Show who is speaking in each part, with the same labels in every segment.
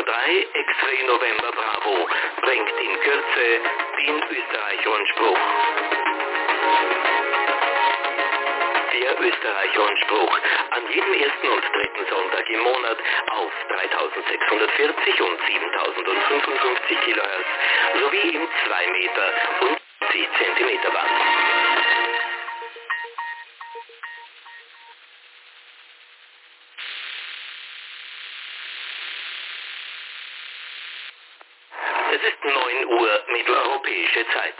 Speaker 1: Echo 3 X-Ray November Bravo bringt in Kürze den Österreich-Rundspruch. Der Österreich-Rundspruch an jedem ersten und dritten Sonntag im Monat auf 3640 und 7055 kHz sowie im 2 Meter und 10 Zentimeter Band. Es ist 9 Uhr mitteleuropäische Zeit.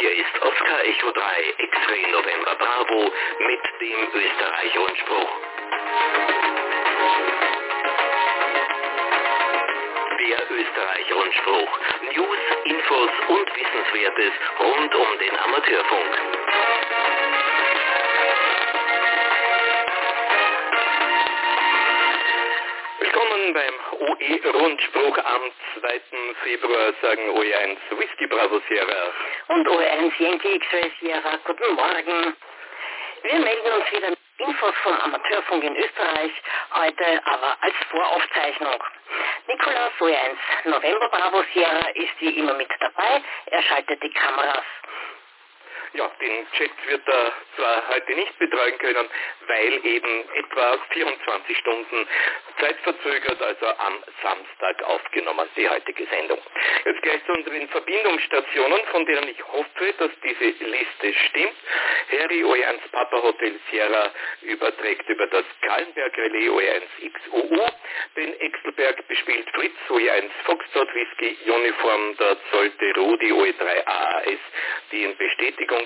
Speaker 1: Hier ist Oscar Echo 3 X-Ray November Bravo mit dem Österreich-Rundspruch. Der Österreich-Rundspruch. News, Infos und Wissenswertes rund um den Amateurfunk. Willkommen beim OE-Rundspruch am 2. Februar, sagen OE1 Whisky Bravo Sierra.
Speaker 2: Und OE1 Yankee X-Ray Sierra, guten Morgen. Wir melden uns wieder mit Infos vom Amateurfunk in Österreich, heute aber als Voraufzeichnung. Nikolaus OE1 November Bravo Sierra ist wie immer mit dabei, er schaltet die Kameras.
Speaker 1: Ja, den Chat wird er zwar heute nicht betreuen können, weil eben etwa 24 Stunden zeitverzögert, also am Samstag aufgenommen, die heutige Sendung. Jetzt gleich zu unseren Verbindungsstationen, von denen ich hoffe, dass diese Liste stimmt. Harry O1 Papa Hotel Sierra überträgt über das Kallenberg Relais O1 XUU. Den Exelberg bespielt Fritz O1 Foxtrot Whisky Uniform. Dort sollte Rudi OE3 AAS den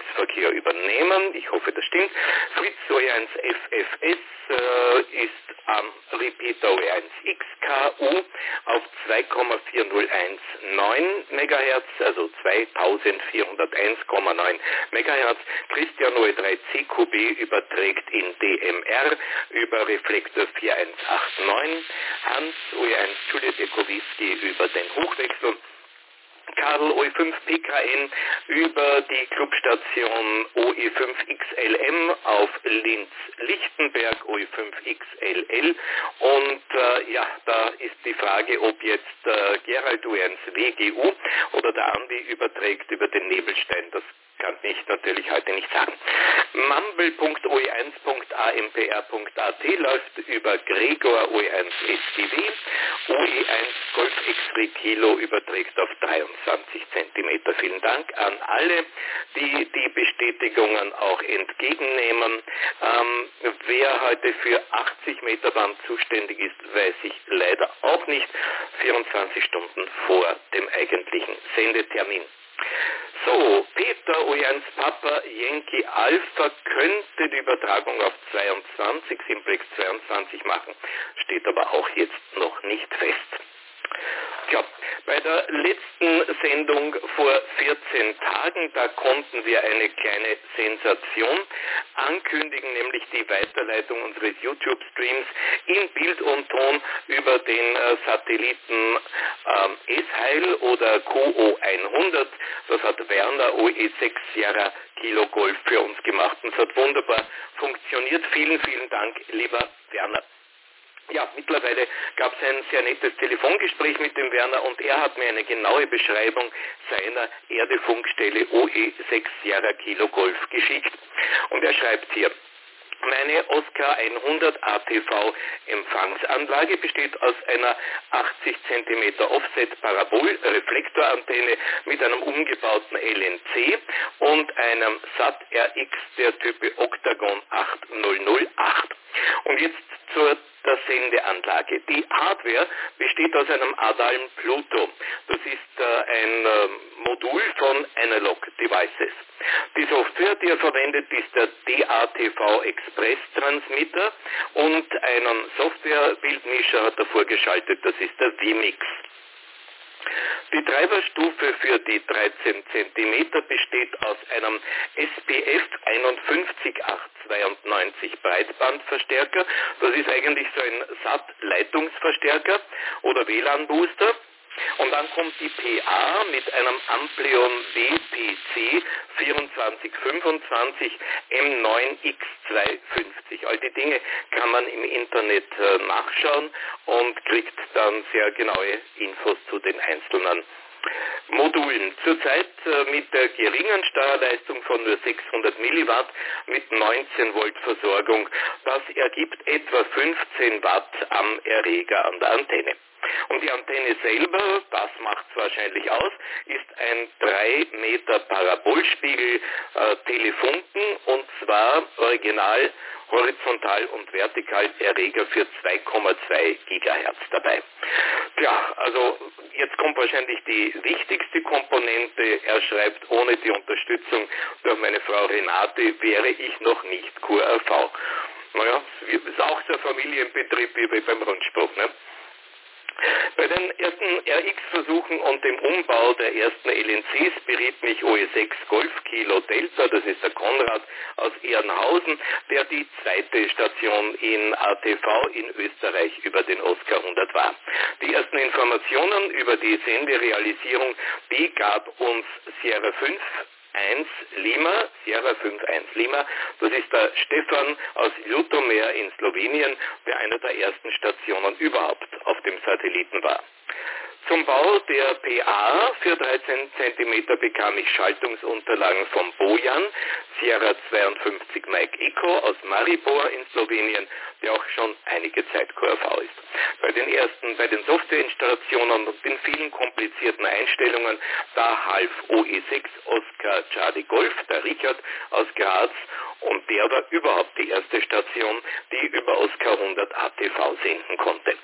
Speaker 1: Bestätigungsverkehr übernehmen. Ich hoffe, das stimmt. Fritz OE1 FFS äh, ist am Repeater OE1 XKU auf 2,4019 MHz, also 2401,9 MHz. Christian OE3 CQB überträgt in DMR über Reflektor 4189. Hans OE1 Juliet Ekowski über den Hochwechsel. Karl OE5 PKN über die Clubstation OE5XLM auf Linz-Lichtenberg OE5XLL und äh, ja, da ist die Frage, ob jetzt äh, Gerald OE1 WGU oder der Andi überträgt über den Nebelstein. Das kann ich natürlich heute nicht sagen. Mumble.oe1.ampr.at läuft über Gregor OE1 SDW. OE1 Golf X-Ray Kilo überträgt auf 23 cm. Vielen Dank an alle, die die Bestätigungen auch entgegennehmen. Ähm, wer heute für 80 Meter Band zuständig ist, weiß ich leider auch nicht. 24 Stunden vor dem eigentlichen Sendetermin. So, Peter Ojans Papa Yankee Alpha könnte die Übertragung auf 22, Simplex 22 machen, steht aber auch jetzt noch nicht fest. Tja, bei der letzten Sendung vor 14 Tagen, da konnten wir eine kleine Sensation ankündigen, nämlich die Weiterleitung unseres YouTube-Streams in Bild und Ton über den äh, Satelliten ähm, S-Heil oder QO100. Das hat Werner OE6 Sierra Kilo Golf für uns gemacht und es hat wunderbar funktioniert. Vielen, vielen Dank, lieber Werner. Ja, mittlerweile gab es ein sehr nettes Telefongespräch mit dem Werner und er hat mir eine genaue Beschreibung seiner Erdefunkstelle OE6 Sierra Kilo Golf geschickt. Und er schreibt hier, meine Oscar 100 ATV Empfangsanlage besteht aus einer 80 cm Offset Parabol Reflektorantenne mit einem umgebauten LNC und einem SAT RX der Type Octagon 8008. Und jetzt zur der Sendeanlage. Die Hardware besteht aus einem Adalm Pluto. Das ist äh, ein äh, Modul von Analog Devices. Die Software, die er verwendet, ist der DATV Express Transmitter und einen Softwarebildmischer hat er vorgeschaltet, das ist der VMix. Die Treiberstufe für die 13 cm besteht aus einem SPF 51892 Breitbandverstärker. Das ist eigentlich so ein SAT-Leitungsverstärker oder WLAN-Booster. Und dann kommt die PA mit einem Amplion WPC 2425 M9X250. All die Dinge kann man im Internet äh, nachschauen und kriegt dann sehr genaue Infos zu den einzelnen Modulen. Zurzeit äh, mit der geringen Steuerleistung von nur 600 Milliwatt mit 19 Volt Versorgung. Das ergibt etwa 15 Watt am Erreger an der Antenne. Und die Antenne selber, das macht es wahrscheinlich aus, ist ein 3 Meter Parabolspiegel äh, Telefunken und zwar original horizontal und vertikal Erreger für 2,2 Gigahertz dabei. Tja, also jetzt kommt wahrscheinlich die wichtigste Komponente. Er schreibt, ohne die Unterstützung durch meine Frau Renate wäre ich noch nicht QRV. Naja, ist auch so ein Familienbetrieb wie beim Rundspruch. Ne? Bei den ersten RX-Versuchen und dem Umbau der ersten LNCs beriet mich OE6 Golf Kilo Delta, das ist der Konrad aus Ehrenhausen, der die zweite Station in ATV in Österreich über den Oscar 100 war. Die ersten Informationen über die Senderealisierung, die gab uns Sierra 5 1 Lima, Sierra 51 Lima. Das ist der Stefan aus Ljutomer in Slowenien, der eine der ersten Stationen überhaupt auf dem Satelliten war. Zum Bau der PA für 13 cm bekam ich Schaltungsunterlagen von Bojan, Sierra 52 Mike Eco aus Maribor in Slowenien, der auch schon einige Zeit QRV ist. Bei den ersten, bei den Softwareinstallationen und den vielen komplizierten Einstellungen, da half OE6 Oscar Charlie Golf, der Richard aus Graz, und der war überhaupt die erste Station, die über Oscar 100 ATV senden konnte.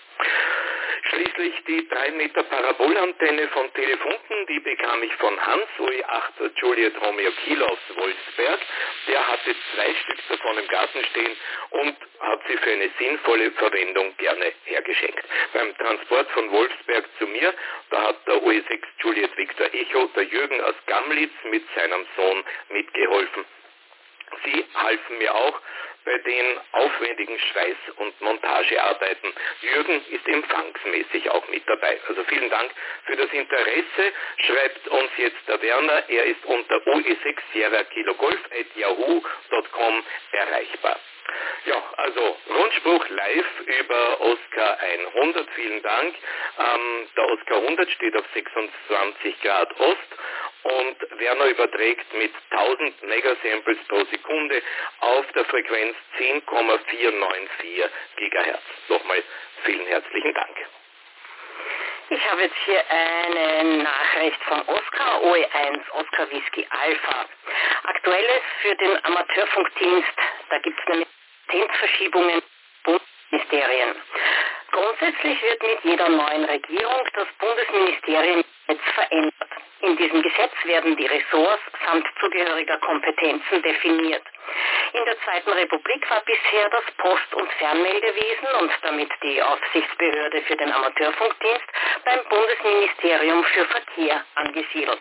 Speaker 1: Schließlich die 3 Meter Parabolantenne von Telefunken, die bekam ich von Hans UE8 Juliet Romeo Kiel aus Wolfsberg. Der hatte zwei Stück davon im Garten stehen und hat sie für eine sinnvolle Verwendung gerne hergeschenkt. Beim Transport von Wolfsberg zu mir, da hat der UE6 Juliet Victor Echo, der Jürgen aus Gamlitz mit seinem Sohn mitgeholfen. Sie halfen mir auch den aufwendigen Schweiß- und Montagearbeiten. Jürgen ist empfangsmäßig auch mit dabei. Also vielen Dank für das Interesse. Schreibt uns jetzt der Werner. Er ist unter OE6 Sierra Kilo Golf at yahoo.com erreichbar. Ja, also Rundspruch live über Oscar 100. Vielen Dank. Ähm, der Oscar 100 steht auf 26 Grad Ost und Werner überträgt mit 1000 Megasamples pro Sekunde auf der Frequenz 10,494 Gigahertz. Nochmal vielen herzlichen Dank.
Speaker 2: Ich habe jetzt hier eine Nachricht von Oscar OE1 Oscar Whisky Alpha. Aktuelles für den Amateurfunkdienst, da gibt es nämlich Kompetenzverschiebungen Bundesministerien. Grundsätzlich wird mit jeder neuen Regierung das Bundesministeriennetz verändert. In diesem Gesetz werden die Ressorts samt zugehöriger Kompetenzen definiert. In der Zweiten Republik war bisher das Post- und Fernmeldewesen und damit die Aufsichtsbehörde für den Amateurfunkdienst beim Bundesministerium für Verkehr angesiedelt.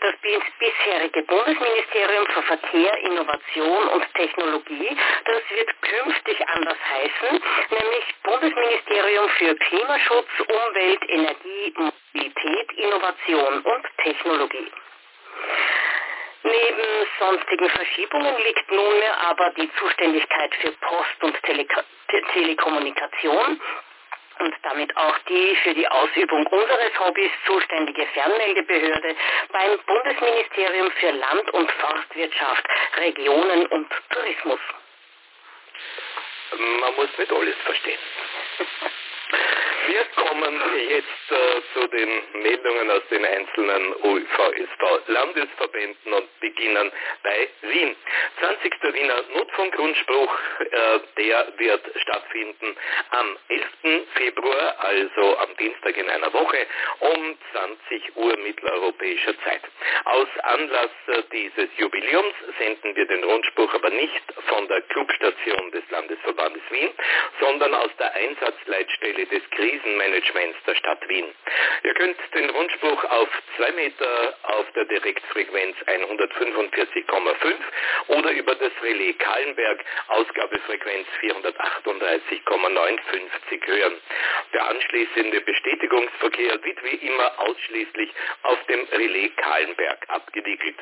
Speaker 2: Das bisherige Bundesministerium für Verkehr, Innovation und Technologie, das wird künftig anders heißen, nämlich Bundesministerium für Klimaschutz, Umwelt, Energie, Mobilität, Innovation und Technologie. Neben sonstigen Verschiebungen liegt nunmehr aber die Zuständigkeit für Post- und Tele Telekommunikation und damit auch die für die Ausübung unseres Hobbys zuständige Fernmeldebehörde beim Bundesministerium für Land- und Forstwirtschaft, Regionen und Tourismus.
Speaker 1: Man muss nicht alles verstehen. Wir kommen jetzt äh, zu den Meldungen aus den einzelnen UVSV-Landesverbänden und beginnen bei Wien. 20. Wiener Notfunkgrundspruch, äh, der wird stattfinden am 11. Februar, also am Dienstag in einer Woche, um 20 Uhr mitteleuropäischer Zeit. Aus Anlass äh, dieses Jubiläums senden wir den Rundspruch aber nicht von der Clubstation des Landesverbandes Wien, sondern aus der Einsatzleitstelle des Krieges Krisenmanagements der Stadt Wien. Ihr könnt den Rundspruch auf 2 Meter auf der Direktfrequenz 145,5 oder über das Relais Kahlenberg Ausgabefrequenz 438,59 hören. Der anschließende Bestätigungsverkehr wird wie immer ausschließlich auf dem Relais Kahlenberg abgewickelt.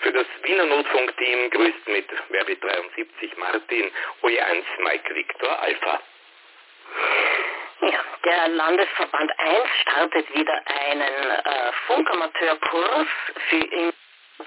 Speaker 1: Für das Wiener Notfunkteam grüßt mit Mary 73 Martin OE1 Mike Victor Alpha.
Speaker 2: Ja, der Landesverband 1 startet wieder einen äh, Funkamateurkurs für in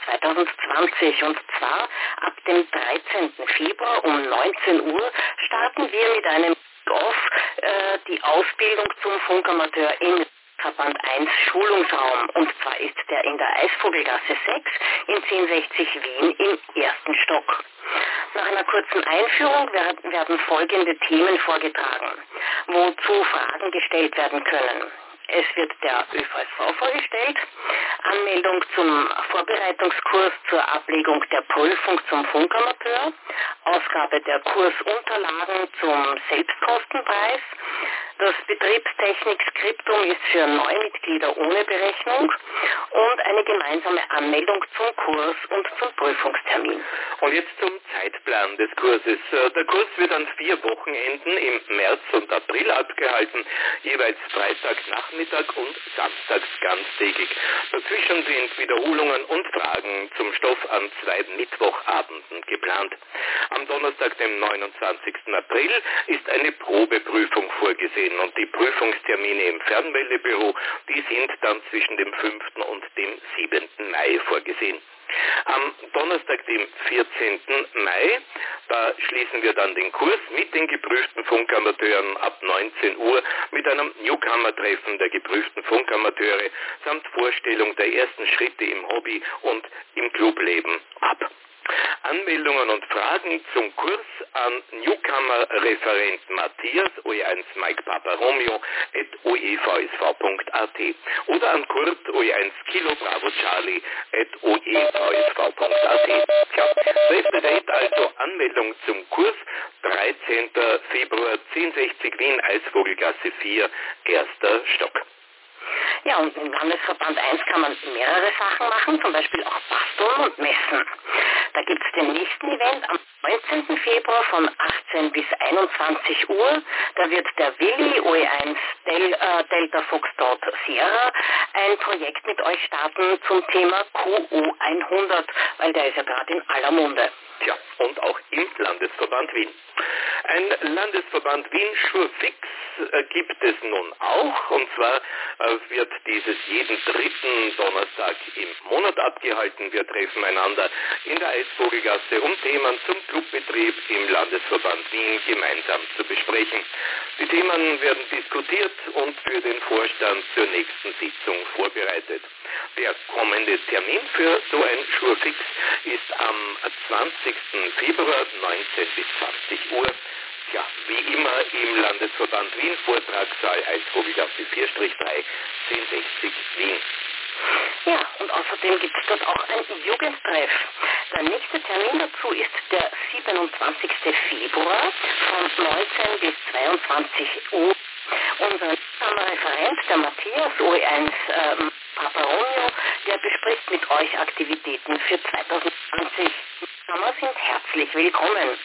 Speaker 2: 2020 und zwar ab dem 13. Februar um 19 Uhr starten wir mit einem Off äh, die Ausbildung zum Funkamateur in Verband 1 Schulungsraum und zwar ist der in der Eisvogelgasse 6 in 1060 Wien im ersten Stock. Einer kurzen Einführung. Werden folgende Themen vorgetragen, wozu Fragen gestellt werden können. Es wird der ÖVSV vorgestellt, Anmeldung zum Vorbereitungskurs zur Ablegung der Prüfung zum Funkamateur, Ausgabe der Kursunterlagen zum Selbstkostenpreis, das Betriebstechnik-Skriptum ist für Neumitglieder ohne Berechnung und eine gemeinsame Anmeldung zum Kurs und zum Prüfungstermin.
Speaker 1: Und jetzt zum Zeitplan des Kurses. Äh, der Kurs wird an vier Wochenenden im März und April abgehalten, jeweils Freitagnachmittag und samstags ganztägig. Dazwischen sind Wiederholungen und Fragen zum Stoff an zwei Mittwochabenden geplant. Am Donnerstag, dem 29. April, ist eine Probeprüfung vorgesehen und die Prüfungstermine im Fernmeldebüro, die sind dann zwischen dem 5. und dem 7. Mai vorgesehen. Am Donnerstag, dem 14. Mai, da schließen wir dann den Kurs mit den geprüften Funkamateuren ab 19 Uhr mit einem Newcomer-Treffen der geprüften Funkamateure samt Vorstellung der ersten Schritte im Hobby und im Clubleben ab. Anmeldungen und Fragen zum Kurs an Newcomer-Referent Matthias OE1 Mike Papa Romeo at oevsv.at oder an Kurt OE1 Kilo Bravo Charlie at oevsv.at. Tja, date also Anmeldung zum Kurs 13. Februar 1060 Wien Eisvogelgasse 4, erster Stock.
Speaker 2: Ja, und im Landesverband 1 kann man mehrere Sachen machen, zum Beispiel auch basteln und messen. Da gibt es den nächsten Event am 19. Februar von 18 bis 21 Uhr. Da wird der Willi OE1 Del, äh, Delta Foxtrot Sierra ein Projekt mit euch starten zum Thema QU100, weil der ist ja gerade in aller Munde.
Speaker 1: Tja, und auch im Landesverband Wien. Ein Landesverband Wien Schurfix äh, gibt es nun auch, und zwar äh, wird dieses jeden dritten Donnerstag im Monat abgehalten. Wir treffen einander in der Eisvogelgasse, um Themen zum Clubbetrieb im Landesverband Wien gemeinsam zu besprechen. Die Themen werden diskutiert und für den Vorstand zur nächsten Sitzung vorbereitet. Der kommende Termin für so ein Schurfix ist am 20. Februar 19 bis 20 Uhr ja, wie immer im Landesverband Wien, Vortragssaal 1 Vogelgasse 4-3, 1060 Wien.
Speaker 2: Ja, und außerdem gibt es dort auch ein Jugendtreff. Der nächste Termin dazu ist der 27. Februar von 19 bis 22 Uhr. Unser Referent, der Matthias OE1 ähm, Papa Romeo, der bespricht mit euch Aktivitäten für 2020. Sommer sind herzlich willkommen.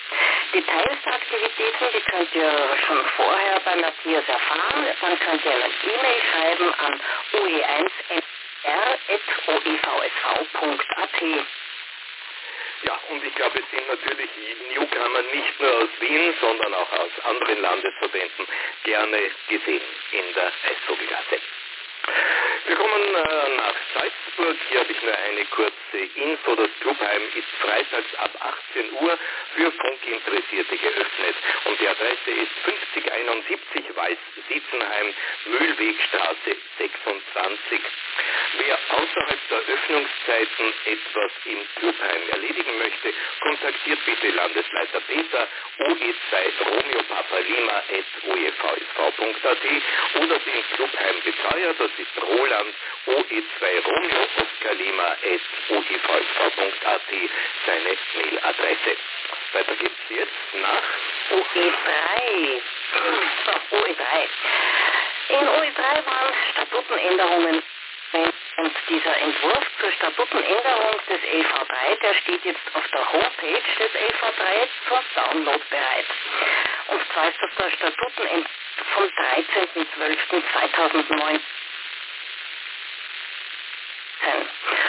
Speaker 2: Details der Aktivitäten, die könnt ihr schon vorher bei Matthias erfahren. Dann könnt ihr eine E-Mail schreiben an oe1mr.oevsv.at.
Speaker 1: Ja, und ich glaube, es sind natürlich Newcomer nicht nur aus Wien, sondern auch aus anderen Landesverbänden gerne gesehen in der Eishockeygasse. Wir kommen äh, nach Salzburg. Hier habe ich nur eine kurze Info. Das Clubheim ist freitags ab 18 Uhr für Funkinteressierte geöffnet. Und die Adresse ist 5071 Weiß-Sitzenheim, Mühlwegstraße 26. Wer außerhalb der Öffnungszeiten etwas im Clubheim erledigen möchte, kontaktiert bitte Landesleiter Peter OE2 Romeo oevsv.at oder den Clubheimbetreuer, das ist Roland OE2 Romeo Oscar oevsv.at, seine Mailadresse. Weiter geht's jetzt nach
Speaker 2: OE3. So, OE3. In OE3 waren Statutenänderungen und dieser Entwurf zur Statutenänderung des LV3, der steht jetzt auf der Homepage des LV3 zur Download bereit. Und zwar ist das der Statutenentwurf vom 13.12.2009.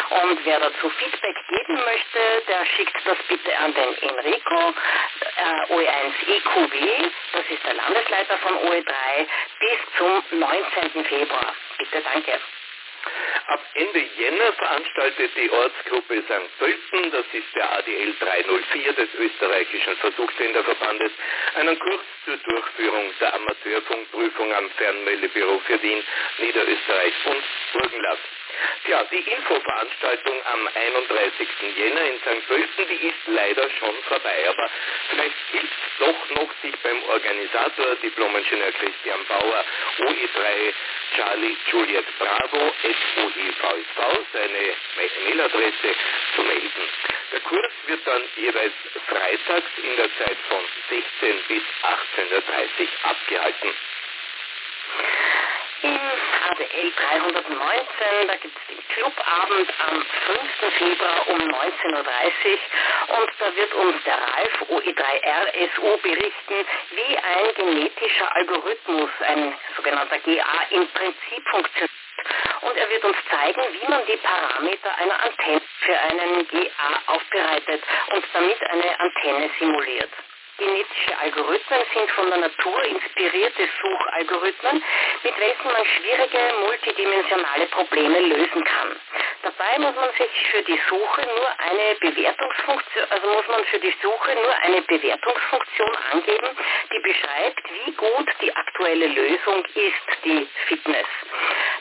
Speaker 2: Und wer dazu Feedback geben möchte, der schickt das bitte an den Enrico, äh, OE1EQW, das ist der Landesleiter von OE3, bis zum 19. Februar. Bitte danke.
Speaker 1: Ab Ende Jänner veranstaltet die Ortsgruppe St. Pölten, das ist der ADL 304 des österreichischen Versuchssenderverbandes, einen Kurs zur Durchführung der Amateurfunkprüfung am Fernmeldebüro für Wien, Niederösterreich und Burgenland. Ja, die Infoveranstaltung am 31. Jänner in St. Pölten, die ist leider schon vorbei, aber vielleicht hilft es doch noch, sich beim Organisator, Diplom-Ingenieur Christian Bauer, OE3 Charlie Juliet Bravo, SOEVSV, seine Mailadresse zu melden. Der Kurs wird dann jeweils freitags in der Zeit von 16 bis 18.30 Uhr abgehalten.
Speaker 2: Im ADL 319, da gibt es den Clubabend am 5. Februar um 19.30 Uhr und da wird uns der Ralf OE3RSO berichten, wie ein genetischer Algorithmus, ein sogenannter GA, im Prinzip funktioniert. Und er wird uns zeigen, wie man die Parameter einer Antenne für einen GA aufbereitet und damit eine Antenne simuliert. Genetische Algorithmen sind von der Natur inspirierte Suchalgorithmen, mit welchen man schwierige multidimensionale Probleme lösen kann. Dabei muss man sich für die Suche nur eine Bewertungsfunktion, also muss man für die Suche nur eine Bewertungsfunktion angeben, die beschreibt, wie gut die aktuelle Lösung ist, die Fitness.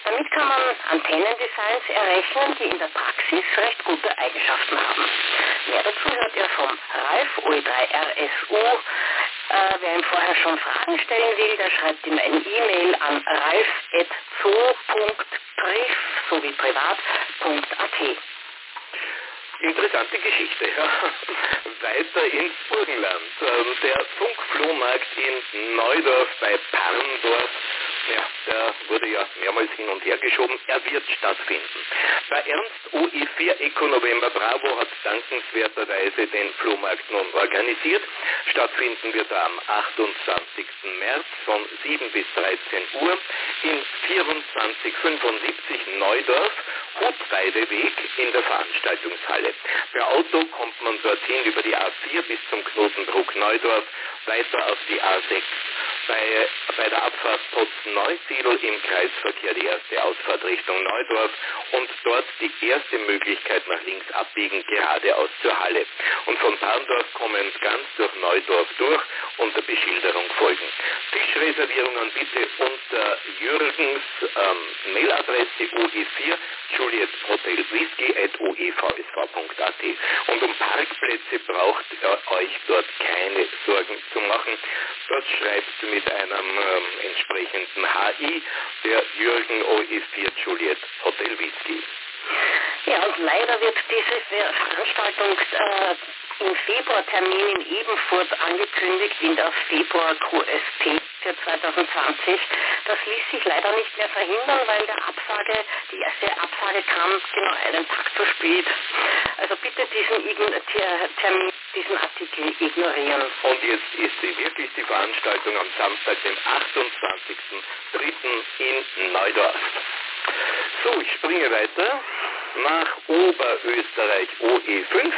Speaker 2: Damit kann man Antennendesigns errechnen, die in der Praxis recht gute Eigenschaften haben. Mehr dazu hört ihr vom Ralf OE3RSU äh, wer ihm vorher schon Fragen stellen will, der schreibt ihm eine E-Mail an ralf.zo.priv sowie privat.at.
Speaker 1: Interessante Geschichte, ja. Weiter ins Burgenland. Ähm, der Funkflohmarkt in Neudorf bei Parndorf ja, der wurde ja mehrmals hin und her geschoben. Er wird stattfinden. Bei Ernst OE4 Eco November Bravo hat dankenswerterweise den Flohmarkt nun organisiert. Stattfinden wird er am 28. März von 7 bis 13 Uhr in 2475 Neudorf, Hutweideweg in der Veranstaltungshalle. Per Auto kommt man dorthin über die A4 bis zum Knotenbruck Neudorf, weiter auf die A6 bei, bei der Abfahrt Potzen-Neusiedl im Kreisverkehr die erste Ausfahrt Richtung Neudorf und dort die erste Möglichkeit nach links abbiegen, geradeaus zur Halle. Und von Parndorf kommen ganz durch Neudorf durch und der Beschilderung folgen. Tischreservierungen bitte unter Jürgens ähm, Mailadresse OE4 Juliet Hotel Whisky at oevsv.at. Und um Parkplätze braucht ihr euch dort keine Sorgen zu machen. Dort schreibt mit einem ähm, entsprechenden HI der Jürgen OE4 Juliet Hotel Whisky.
Speaker 2: Ja, und leider wird diese Veranstaltung äh, im Februartermin in Ebenfurt angekündigt, in der Februar QSP für 2020. Das ließ sich leider nicht mehr verhindern, weil der Absage, die erste Absage kam genau einen Tag zu spät. Also bitte diesen Termin, diesen Artikel ignorieren.
Speaker 1: Und jetzt ist sie wirklich die Veranstaltung am Samstag, dem 28.03. in Neudorf. So, ich springe weiter nach Oberösterreich OE5.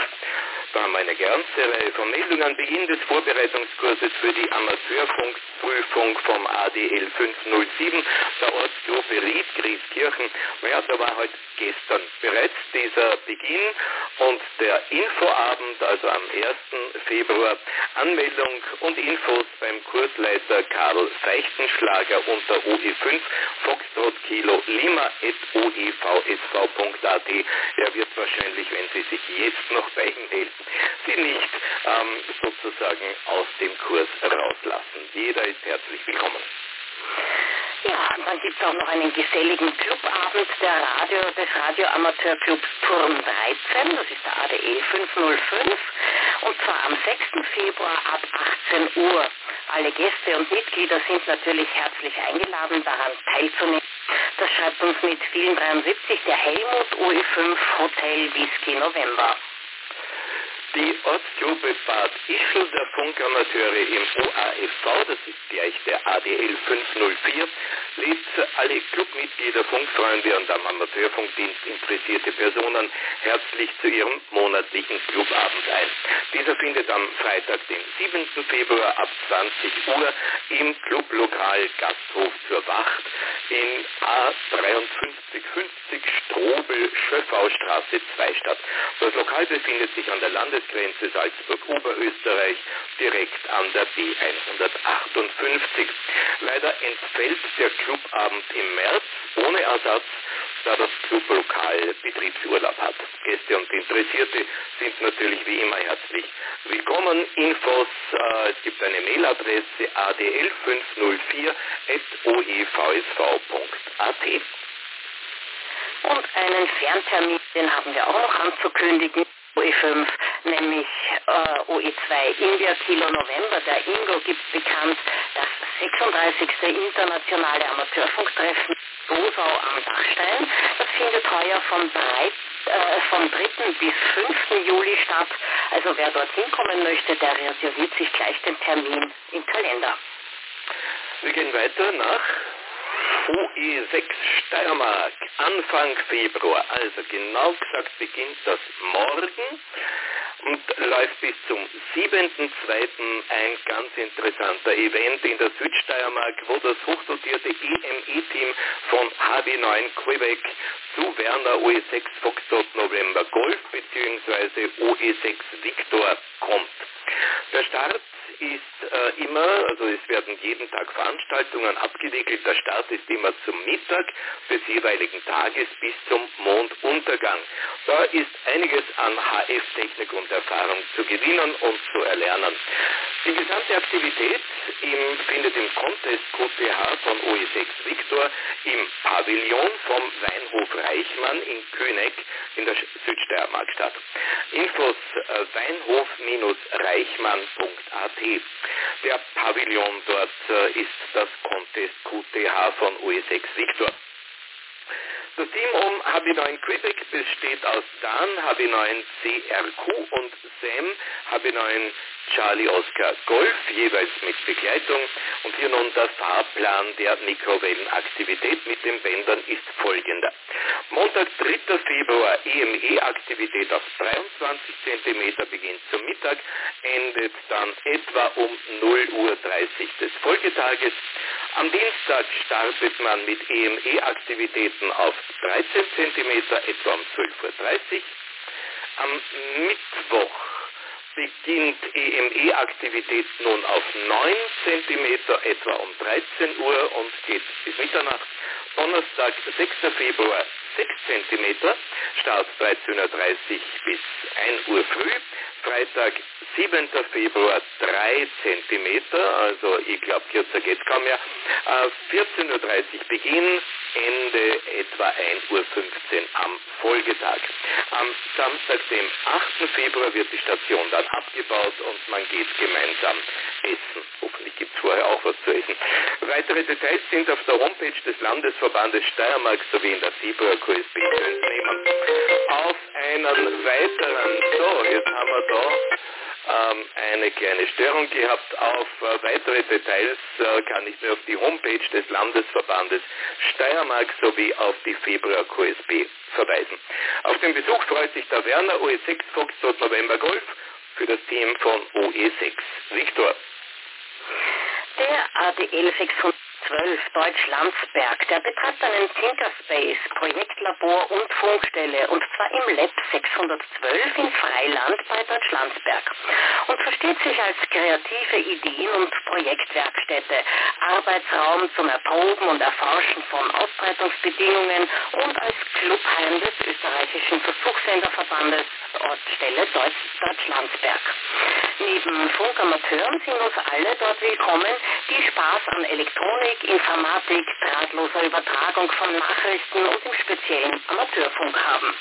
Speaker 1: Da haben wir eine ganze Reihe von Meldungen. Beginn des Vorbereitungskurses für die Amateurfunkprüfung vom ADL 507 der Ortsgruppe Ried, Grieskirchen. Naja, da war heute gestern bereits dieser Beginn und der Infoabend, also am 1. Februar, Anmeldung und Infos beim Kursleiter Karl Seichtenschlager unter OE5 Foxtrot Kilo Lima oevsv.at. Er wird wahrscheinlich, wenn Sie sich jetzt noch bei ihm melden, Sie nicht ähm, sozusagen aus dem Kurs rauslassen. Jeder ist herzlich willkommen.
Speaker 2: Ja, und dann gibt es auch noch einen geselligen Clubabend der Radio, des Radioamateurclubs Turm 13, das ist der ADE 505, und zwar am 6. Februar ab 18 Uhr. Alle Gäste und Mitglieder sind natürlich herzlich eingeladen, daran teilzunehmen. Das schreibt uns mit vielen 73 der Helmut OE5 Hotel Whisky November.
Speaker 1: Die Ortsgruppe Bad Ischl der Funkamateure im OAFV, das ist gleich der ADL 504, lädt alle Clubmitglieder, Funkfreunde und am Amateurfunkdienst interessierte Personen herzlich zu ihrem monatlichen Clubabend ein. Dieser findet am Freitag, den 7. Februar ab 20 Uhr im Clublokal Gasthof zur Wacht in A5350 Strobel Schöffaustraße 2 statt. Das Lokal befindet sich an der Landesgrenze Salzburg-Oberösterreich direkt an der B158. Leider entfällt der Clubabend im März ohne Ersatz, da das Clublokal Betriebsurlaub hat. Gäste und Interessierte sind natürlich wie immer herzlich willkommen. Infos, äh, es gibt eine Mailadresse adl504.oevsv.at.
Speaker 2: Und einen Ferntermin, den haben wir auch noch anzukündigen. OE5, nämlich äh, OE2 India Kilo November. Der Ingo gibt bekannt das 36. internationale Amateurfunktreffen Dosau am Dachstein. Das findet heuer vom, 3, äh, vom 3. bis 5. Juli statt. Also wer dorthin kommen möchte, der reserviert sich gleich den Termin im Kalender.
Speaker 1: Wir gehen weiter nach OE6 Steiermark, Anfang Februar, also genau gesagt beginnt das morgen und läuft bis zum 7.2. ein ganz interessanter Event in der Südsteiermark, wo das hochdotierte EME-Team von HB9 Quebec zu Werner OE6 Foxtrot November Golf bzw. OE6 Victor kommt. Der Start ist äh, immer, also es werden jeden Tag Veranstaltungen abgewickelt. Der Start ist immer zum Mittag des jeweiligen Tages bis zum Monduntergang. Da ist einiges an HF-Technik und Erfahrung zu gewinnen und zu erlernen. Die gesamte Aktivität im, findet im Contest QTH von OE6 Victor im Pavillon vom Weinhof Reichmann in König in der Südsteiermark statt. Infos äh, weinhof-reichmann.at. Der Pavillon dort äh, ist das Contest QTH von OE6 Victor. Das Team um HB9 Quebec besteht aus Dan, HB9 CRQ und Sam, HB9 Charlie Oscar Golf, jeweils mit Begleitung. Und hier nun der Fahrplan der Mikrowellenaktivität mit den Bändern ist folgender. Montag, 3. Februar, EME-Aktivität auf 23 cm beginnt zum Mittag, endet dann etwa um 0.30 Uhr des Folgetages. Am Dienstag startet man mit EME-Aktivitäten auf 13 cm, etwa um 12.30 Uhr. Am Mittwoch beginnt EME-Aktivität nun auf 9 cm, etwa um 13 Uhr und geht bis Mitternacht. Donnerstag, 6. Februar, 6 cm, Start 13.30 Uhr bis 1 Uhr früh. Freitag, 7. Februar, 3 cm, also ich glaube, kürzer geht kaum mehr. Äh, 14.30 Uhr Beginn, Ende etwa 1.15 Uhr am Folgetag. Am Samstag, dem 8. Februar, wird die Station dann abgebaut und man geht gemeinsam essen. Hoffentlich gibt es vorher auch was zu essen. Weitere Details sind auf der Homepage des Landesverbandes Steiermark sowie in der Februar QSB zu entnehmen. Auf einen weiteren, so, jetzt haben wir da ähm, eine kleine Störung gehabt. Auf äh, weitere Details äh, kann ich nur auf die Homepage des Landesverbandes Steiermark sowie auf die Februar QSB verweisen. Auf den Besuch freut sich der Werner OE6 Foxtrot November Golf für das Team von OE6 Victor.
Speaker 2: Der ADL 600 12 Deutsch-Landsberg, der betreibt einen Thinkerspace, Projektlabor und Funkstelle und zwar im Lab 612 in Freiland bei Deutsch-Landsberg und versteht sich als kreative Ideen- und Projektwerkstätte, Arbeitsraum zum Erproben und Erforschen von Ausbreitungsbedingungen und als Clubheim des österreichischen Versuchssenderverbandes Ortsstelle Deutsch-Landsberg. Neben Funkamateuren sind uns alle dort willkommen, die Spaß an Elektronik, Informatik, drahtloser Übertragung von Nachrichten und im speziellen Amateurfunk haben.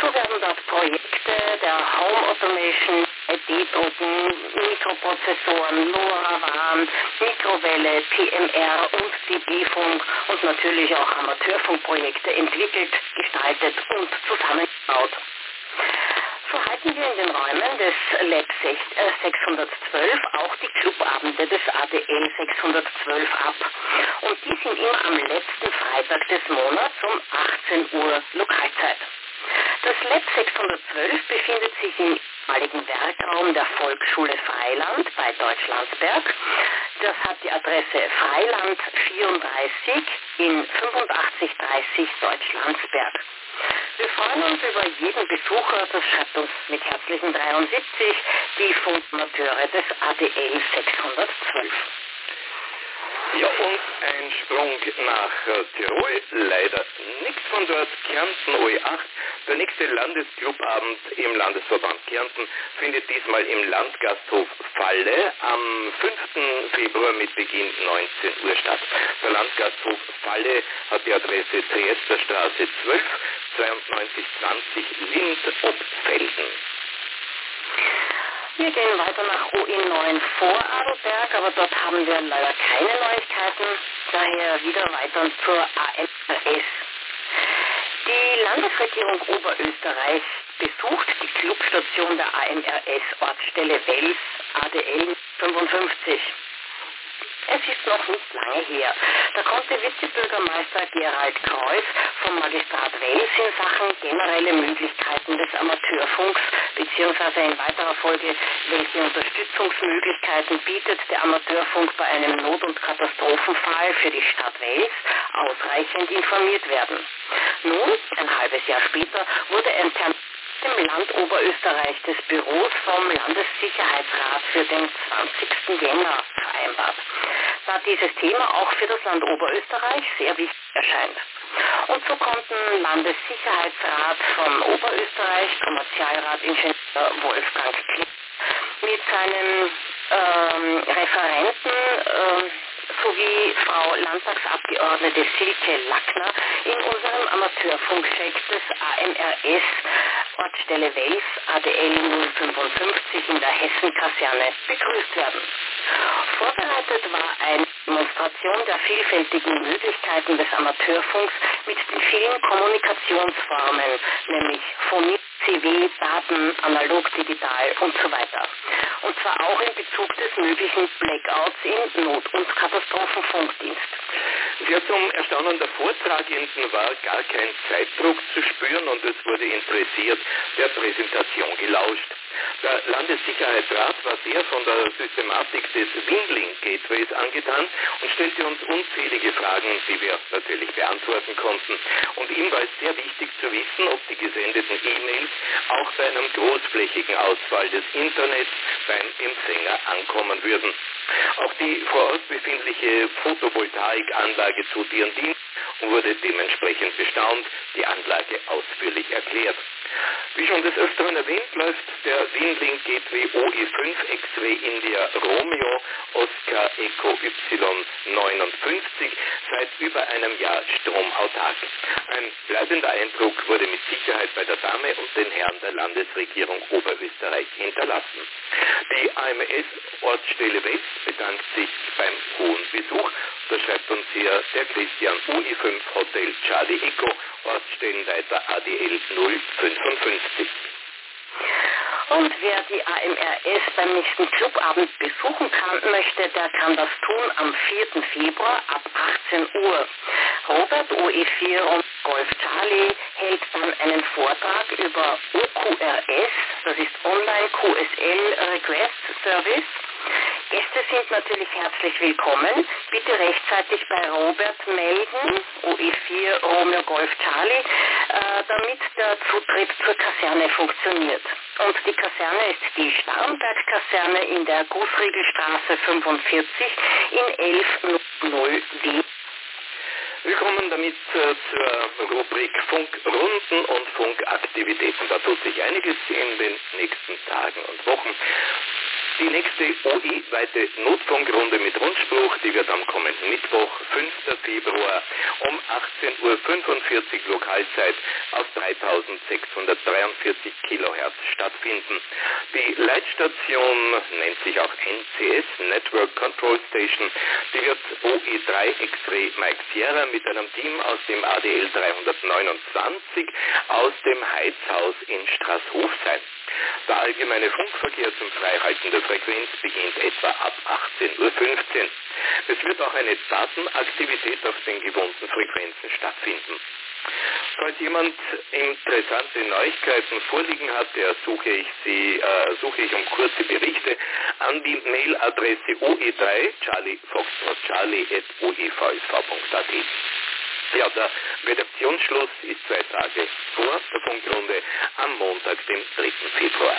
Speaker 2: So werden dort Projekte der Home Automation, 3D-Drucken, Mikroprozessoren, LoRaWAN, Mikrowelle, PMR und DB-Funk und natürlich auch Amateurfunkprojekte entwickelt, gestaltet und zusammengebaut. So halten wir in den Räumen des Lab 612 auch die Clubabende des ADL 612 ab. Und die sind immer am letzten Freitag des Monats um 18 Uhr Lokalzeit. Das Lab 612 befindet sich im ehemaligen Werkraum der Volksschule Freiland bei Deutschlandsberg. Das hat die Adresse Freiland 34 in 8530 Deutschlandsberg. Wir freuen uns über jeden Besucher, das schreibt uns mit herzlichen 73 die Funkmateure des ADL 612.
Speaker 1: Ja, und ein Sprung nach Tirol, leider nichts von dort, Kärnten OE8. Der nächste Landesclubabend im Landesverband Kärnten findet diesmal im Landgasthof Falle am 5. Februar mit Beginn 19 Uhr statt. Der Landgasthof Falle hat die Adresse Triesterstraße 12 9220 Lind-Obfelden.
Speaker 2: Wir gehen weiter nach OE9 vor Adelberg, aber dort haben wir leider keine Neuigkeiten. Daher wieder weiter zur AMRS. Die Landesregierung Oberösterreich besucht die Clubstation der AMRS Ortsstelle Wels ADL 55. Es ist noch nicht lange her. Da konnte Vizebürgermeister Gerald Kreuz vom Magistrat Wels in Sachen generelle Möglichkeiten des Amateurfunks beziehungsweise in weiterer Folge, welche Unterstützungsmöglichkeiten bietet der Amateurfunk bei einem Not- und Katastrophenfall für die Stadt Wels, ausreichend informiert werden. Nun, ein halbes Jahr später, wurde ein Termin im Land Oberösterreich des Büros vom Landessicherheitsrat für den 20. Jänner vereinbart, da dieses Thema auch für das Land Oberösterreich sehr wichtig erscheint. Und so konnten Landessicherheitsrat von Oberösterreich, Kommerzialrat Ingenieur Wolfgang Klipp mit seinem ähm, Referenten äh, sowie Frau Landtagsabgeordnete Silke Lackner in unserem Amateurfunkcheck des AMRS Ortsstelle Wels ADL 055 in der Hessenkaserne begrüßt werden. Vorbereitet war eine Demonstration der vielfältigen Möglichkeiten des Amateurfunks mit den vielen Kommunikationsformen, nämlich Phonie, CW, Daten, analog, digital und so weiter. Und zwar auch in Bezug des möglichen Blackouts im Not- und Katastrophenfunkdienst.
Speaker 1: Ja, zum Erstaunen der Vortragenden war gar kein Zeitdruck zu spüren und es wurde interessiert der Präsentation gelauscht. Der Landessicherheitsrat war sehr von der Systematik des Windling Gateways angetan und stellte uns unzählige Fragen, die wir natürlich beantworten konnten. Und ihm war es sehr wichtig zu wissen, ob die gesendeten E-Mails auch bei einem großflächigen Ausfall des Internets beim Empfänger ankommen würden. Auch die vor Ort befindliche Photovoltaikanlage zu ihren Dienst wurde dementsprechend bestaunt, die Anlage ausführlich erklärt. Wie schon des Öfteren erwähnt, läuft der Winlink Gateway OE5 X-Ray India Romeo Oscar Eco Y59 seit über einem Jahr stromautark. Ein bleibender Eindruck wurde mit Sicherheit bei der Dame und den Herren der Landesregierung Oberösterreich hinterlassen. Die AMS Ortsstelle West bedankt sich beim hohen Besuch. Da schreibt uns hier der Christian UI5 Hotel Charlie Eco, Ortsstellenleiter ADL 055.
Speaker 2: Und wer die AMRS beim nächsten Clubabend besuchen kann, möchte, der kann das tun am 4. Februar ab 18 Uhr. Robert OE4 und Golf Charlie hält dann einen Vortrag über OQRS, das ist Online QSL Request Service. Gäste sind natürlich herzlich willkommen. Bitte rechtzeitig bei Robert melden, OE4 Romeo Golf Charlie, äh, damit der Zutritt zur Kaserne funktioniert. Und die Kaserne ist die Starnberg-Kaserne in der Gußriegelstraße 45 in 1100 Wien.
Speaker 1: Wir kommen damit zur Rubrik Funkrunden und Funkaktivitäten. Da tut sich einiges in den nächsten Tagen und Wochen. Die nächste OE-weite Notfunkrunde mit Rundspruch, die wird am kommenden Mittwoch, 5. Februar um 18.45 Uhr Lokalzeit auf 3643 Kilohertz stattfinden. Die Leitstation nennt sich auch NCS, Network Control Station. Die wird OE3 X-Ray Mike Sierra mit einem Team aus dem ADL 329 aus dem Heizhaus in Straßhof sein. Der allgemeine Funkverkehr zum Freihalten der Frequenz beginnt etwa ab 18.15 Uhr. Es wird auch eine Datenaktivität auf den gewohnten Frequenzen stattfinden. Falls jemand interessante Neuigkeiten vorliegen hat, der suche ich sie, äh, suche ich um kurze Berichte an die Mailadresse oe3 charlie foxtrot charlie at. Ja, der Redaktionsschluss ist zwei Tage vor der Funkrunde am Montag, dem 3. Februar.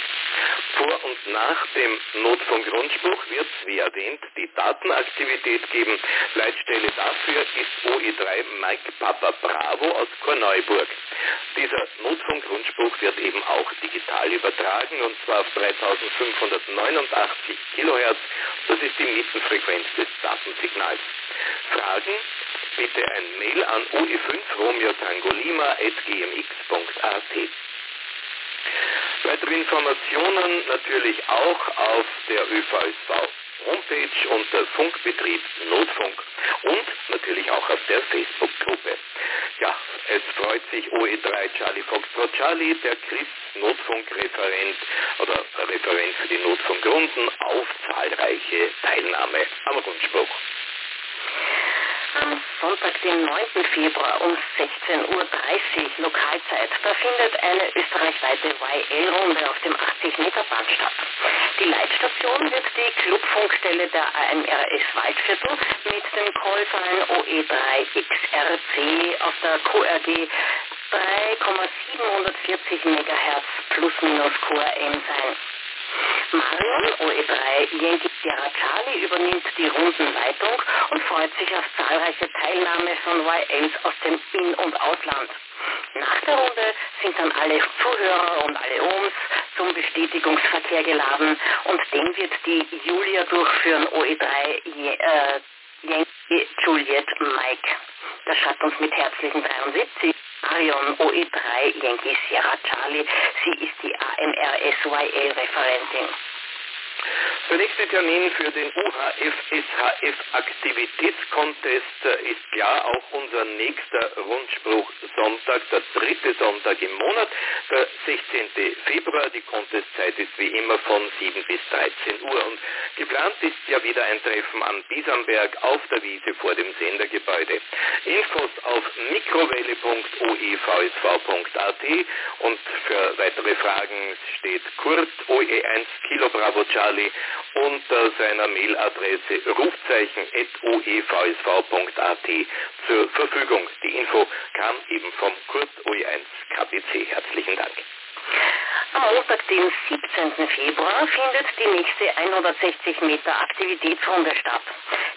Speaker 1: Vor und nach dem Notfunkgrundspruch wird es, wie erwähnt, die Datenaktivität geben. Leitstelle dafür ist OE3 Mike Papa Bravo aus Korneuburg. Dieser Notfunkgrundspruch wird eben auch digital übertragen und zwar auf 3589 Kilohertz. Das ist die Mittenfrequenz des Datensignals. Fragen bitte ein Mail an ue5 romeo tango lima at gmx.at. Weitere Informationen natürlich auch auf der ÖVSV Homepage unter Funkbetrieb Notfunk und natürlich auch auf der Facebook-Gruppe. Ja, es freut sich OE3 Charlie Foxtrot Charlie, der Chris Notfunkreferent oder Referent für die Notfunkrunden auf zahlreiche Teilnahme am Rundspruch.
Speaker 2: Am Sonntag, den 9. Februar um 16.30 Uhr Lokalzeit, da findet eine österreichweite YL-Runde auf dem 80-Meter-Band statt. Die Leitstation wird die Clubfunkstelle der AMRS Waldviertel mit dem Callsign OE3XRC auf der QRG 3,740 MHz plus minus QRM sein. Marion, OE3 Yankee Sierra Charlie übernimmt die Rundenleitung und freut sich auf zahlreiche Teilnahme von YLs aus dem In- und Ausland. Nach der Runde sind dann alle Zuhörer und alle Ohms zum Bestätigungsverkehr geladen und den wird die Julia durchführen, OE3 äh, Yankee Juliet Mike. Das schreibt uns mit herzlichen 73. Marion OE3 Yankee Sierra Charlie. Sie ist die AMRSYL-Referentin.
Speaker 1: Der nächste Termin für den UHF-SHF-Aktivitätskontest ist klar auch unser nächster Rundspruch Sonntag, der dritte Sonntag im Monat, der 16. Februar. Die Contestzeit ist wie immer von 7 bis 13 Uhr und geplant ist ja wieder ein Treffen am Bisamberg auf der Wiese vor dem Sendergebäude. Infos auf mikrowelle.oevsv.at und für weitere Fragen steht Kurt OE1 Kilo Bravo Charlie unter seiner Mailadresse rufzeichen.oevsv.at zur Verfügung. Die Info kam eben vom Kurt OE1 KPC. Herzlichen Dank.
Speaker 2: Am Montag, den 17. Februar, findet die nächste 160 Meter Aktivitätsrunde statt.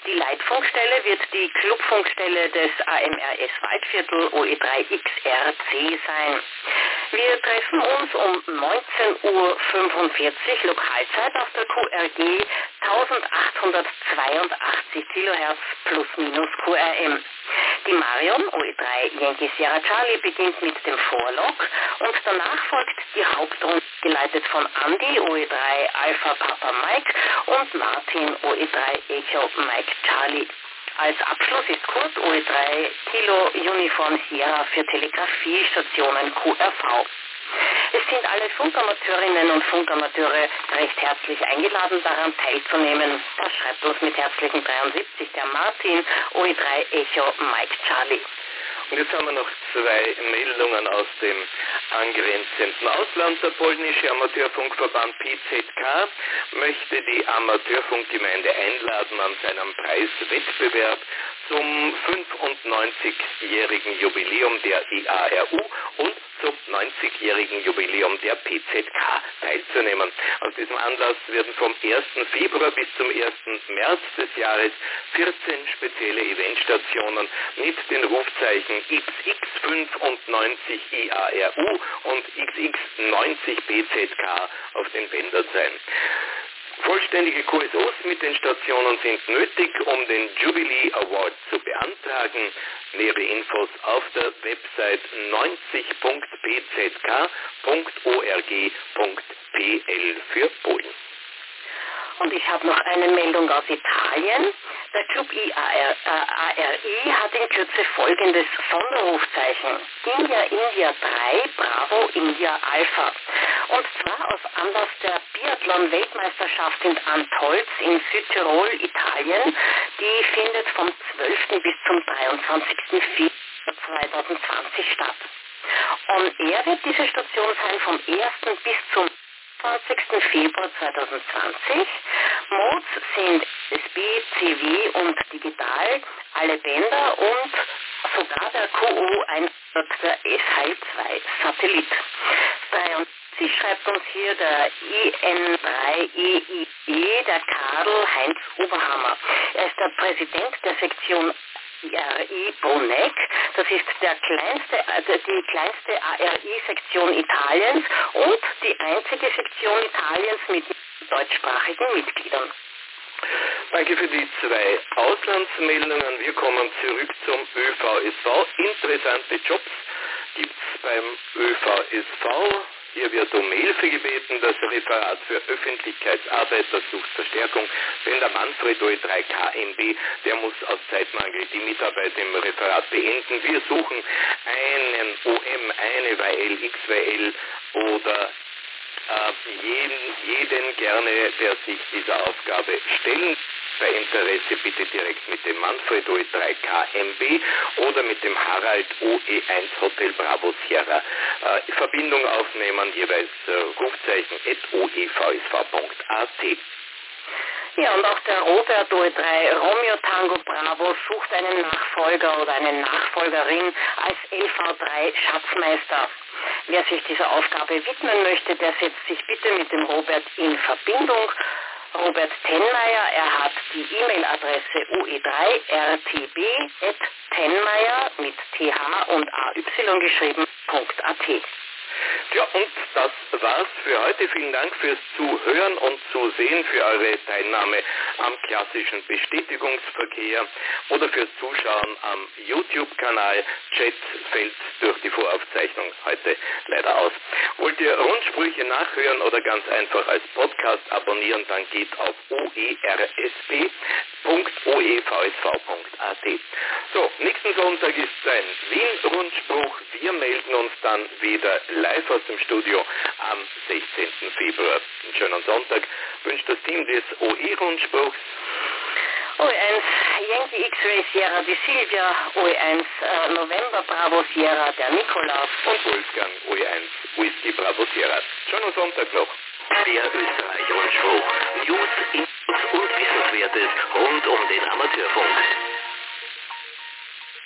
Speaker 2: Die Leitfunkstelle wird die Clubfunkstelle des AMRS Waldviertel OE3XRC sein. Wir treffen uns um 19.45 Uhr Lokalzeit auf der QRG 1882 Kilohertz plus minus QRM. Die Marion OE3 Yankee Sierra Charlie beginnt mit dem Vorlog und danach folgt die Hauptrunde, geleitet von Andy OE3 Alpha Papa Mike und Martin OE3 Echo Mike Charlie. Als Abschluss ist Kurt OE3 Kilo Uniform Sierra für Telegrafiestationen QRV. Es sind alle Funkamateurinnen und Funkamateure recht herzlich eingeladen, daran teilzunehmen. Das schreibt uns mit herzlichen 73 der Martin, OE3 Echo Mike Charlie.
Speaker 1: Und jetzt haben wir noch zwei Meldungen aus dem angrenzenden Ausland. Der polnische Amateurfunkverband PZK möchte die Amateurfunkgemeinde einladen an seinem Preiswettbewerb zum 95-jährigen Jubiläum der IARU und zum 90-jährigen Jubiläum der PZK teilzunehmen. Aus diesem Anlass werden vom 1. Februar bis zum 1. März des Jahres 14 spezielle Eventstationen mit den Rufzeichen XX95 IARU und XX90 PZK auf den Bändern sein. Vollständige QSOs mit den Stationen sind nötig, um den Jubilee Award zu beantragen. Nähere Infos auf der Website 90.bzk.org.pl für Polen.
Speaker 2: Und ich habe noch eine Meldung aus Italien. Der Club IARI äh, hat in Kürze folgendes Sonderrufzeichen. India India 3 Bravo India Alpha. Und zwar aus Anlass der Biathlon-Weltmeisterschaft in Antolz in Südtirol, Italien. Die findet vom 12. bis zum 23. Februar 2020 statt. Und er wird diese Station sein vom 1. bis zum 20. Februar 2020. Modes sind SB, CW und digital, alle Bänder und sogar der QO1 der SH2 Satellit. 73 schreibt uns hier der IN3EIE, e, der Karl Heinz Oberhammer. Er ist der Präsident der Sektion ARI Bruneck. Das ist der kleinste, also die kleinste ARI-Sektion Italiens und die einzige Sektion Italiens mit deutschsprachigen Mitgliedern.
Speaker 1: Danke für die zwei Auslandsmeldungen. Wir kommen zurück zum ÖVSV. Interessante Jobs gibt es beim ÖVSV. Hier wird um Hilfe gebeten. Das Referat für Öffentlichkeitsarbeit, das sucht Verstärkung. Denn der Manfred OE3 KMB, der muss aus Zeitmangel die Mitarbeit im Referat beenden. Wir suchen einen OM, eine YL, XYL oder äh, jeden, jeden gerne, der sich dieser Aufgabe stellen bei Interesse bitte direkt mit dem Manfred OE3 KMB oder mit dem Harald OE1 Hotel Bravo Sierra äh, Verbindung aufnehmen, jeweils äh, Rufzeichen oevsv.at.
Speaker 2: Ja, und auch der Robert OE3 Romeo Tango Bravo sucht einen Nachfolger oder eine Nachfolgerin als LV3 Schatzmeister. Wer sich dieser Aufgabe widmen möchte, der setzt sich bitte mit dem Robert in Verbindung. Robert Tenmeier, er hat die E-Mail-Adresse oe3rtb.tenmeier mit th und ay geschrieben.at.
Speaker 1: Ja, und das war's für heute. Vielen Dank fürs Zuhören und Zusehen, für eure Teilnahme am klassischen Bestätigungsverkehr oder fürs Zuschauen am YouTube-Kanal. Chat fällt durch die Voraufzeichnung heute leider aus. Wollt ihr Rundsprüche nachhören oder ganz einfach als Podcast abonnieren, dann geht auf oersp.oevsv.at. So, nächsten Sonntag ist ein Wien-Rundspruch. Wir melden uns dann wieder live aus dem Studio am 16. Februar. Einen schönen Sonntag wünscht das Team des OE-Rundspruchs.
Speaker 2: OE1 Yankee X-Ray Sierra die Silvia, OE1 äh, November Bravo Sierra der Nikolaus
Speaker 1: und Wolfgang OE1 Whisky Bravo Sierra. Schönen Sonntag noch.
Speaker 3: Der Österreich-Rundspruch. News, Infos und Wissenswertes rund um den Amateurfunk.